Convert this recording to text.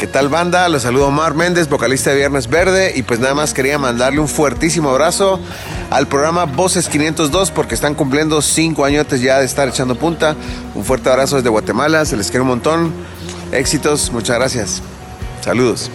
Qué tal banda? Los saludo Omar Méndez, vocalista de Viernes Verde y pues nada más quería mandarle un fuertísimo abrazo al programa Voces 502 porque están cumpliendo cinco añotes ya de estar echando punta. Un fuerte abrazo desde Guatemala, se les quiere un montón. Éxitos, muchas gracias. Saludos.